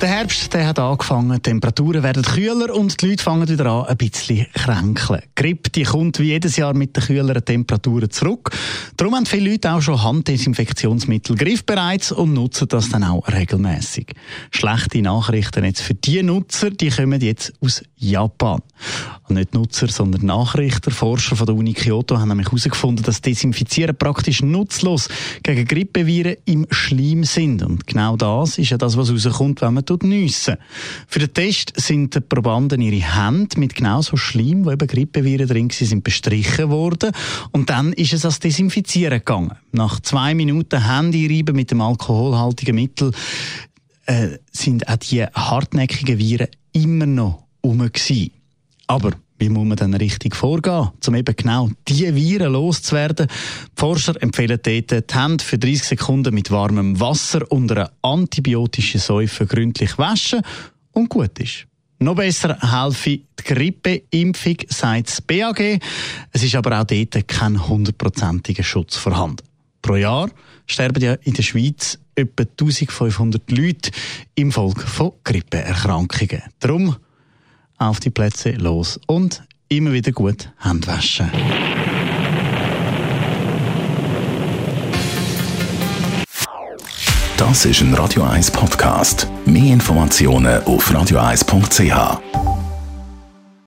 Der Herbst der hat angefangen, die Temperaturen werden kühler und die Leute fangen wieder an, ein bisschen kränkeln. Grippe die kommt wie jedes Jahr mit den kühleren Temperaturen zurück. Darum haben viele Leute auch schon Handdesinfektionsmittel griffbereit und nutzen das dann auch regelmäßig. Schlechte Nachrichten jetzt für die Nutzer, die kommen jetzt aus Japan. Nicht Nutzer, sondern Nachrichter. Forscher von der Uni Kyoto haben nämlich herausgefunden, dass Desinfizieren praktisch nutzlos gegen Grippeviren im Schleim sind. Und genau das ist ja das, was rauskommt, wenn man nüssen. Für den Test sind die Probanden ihre Hände mit genau so Schleim, wo eben Grippeviren drin sind, bestrichen worden. Und dann ist es als Desinfizieren gegangen. Nach zwei Minuten Hände reiben mit dem alkoholhaltigen Mittel äh, sind auch die hartnäckigen Viren immer noch um. Aber wie muss man dann richtig vorgehen, um eben genau diese Viren loszuwerden? Die Forscher empfehlen dort, die Hände für 30 Sekunden mit warmem Wasser und einer antibiotischen Säufe gründlich waschen und gut ist. Noch besser helfe die Grippeimpfung, sagt das BAG. Es ist aber auch dort kein hundertprozentiger Schutz vorhanden. Pro Jahr sterben ja in der Schweiz etwa 1500 Leute im Folge von Grippeerkrankungen. Darum auf die Plätze los und immer wieder gut Hände waschen. Das ist ein Radio 1 Podcast. Mehr Informationen auf radio1.ch.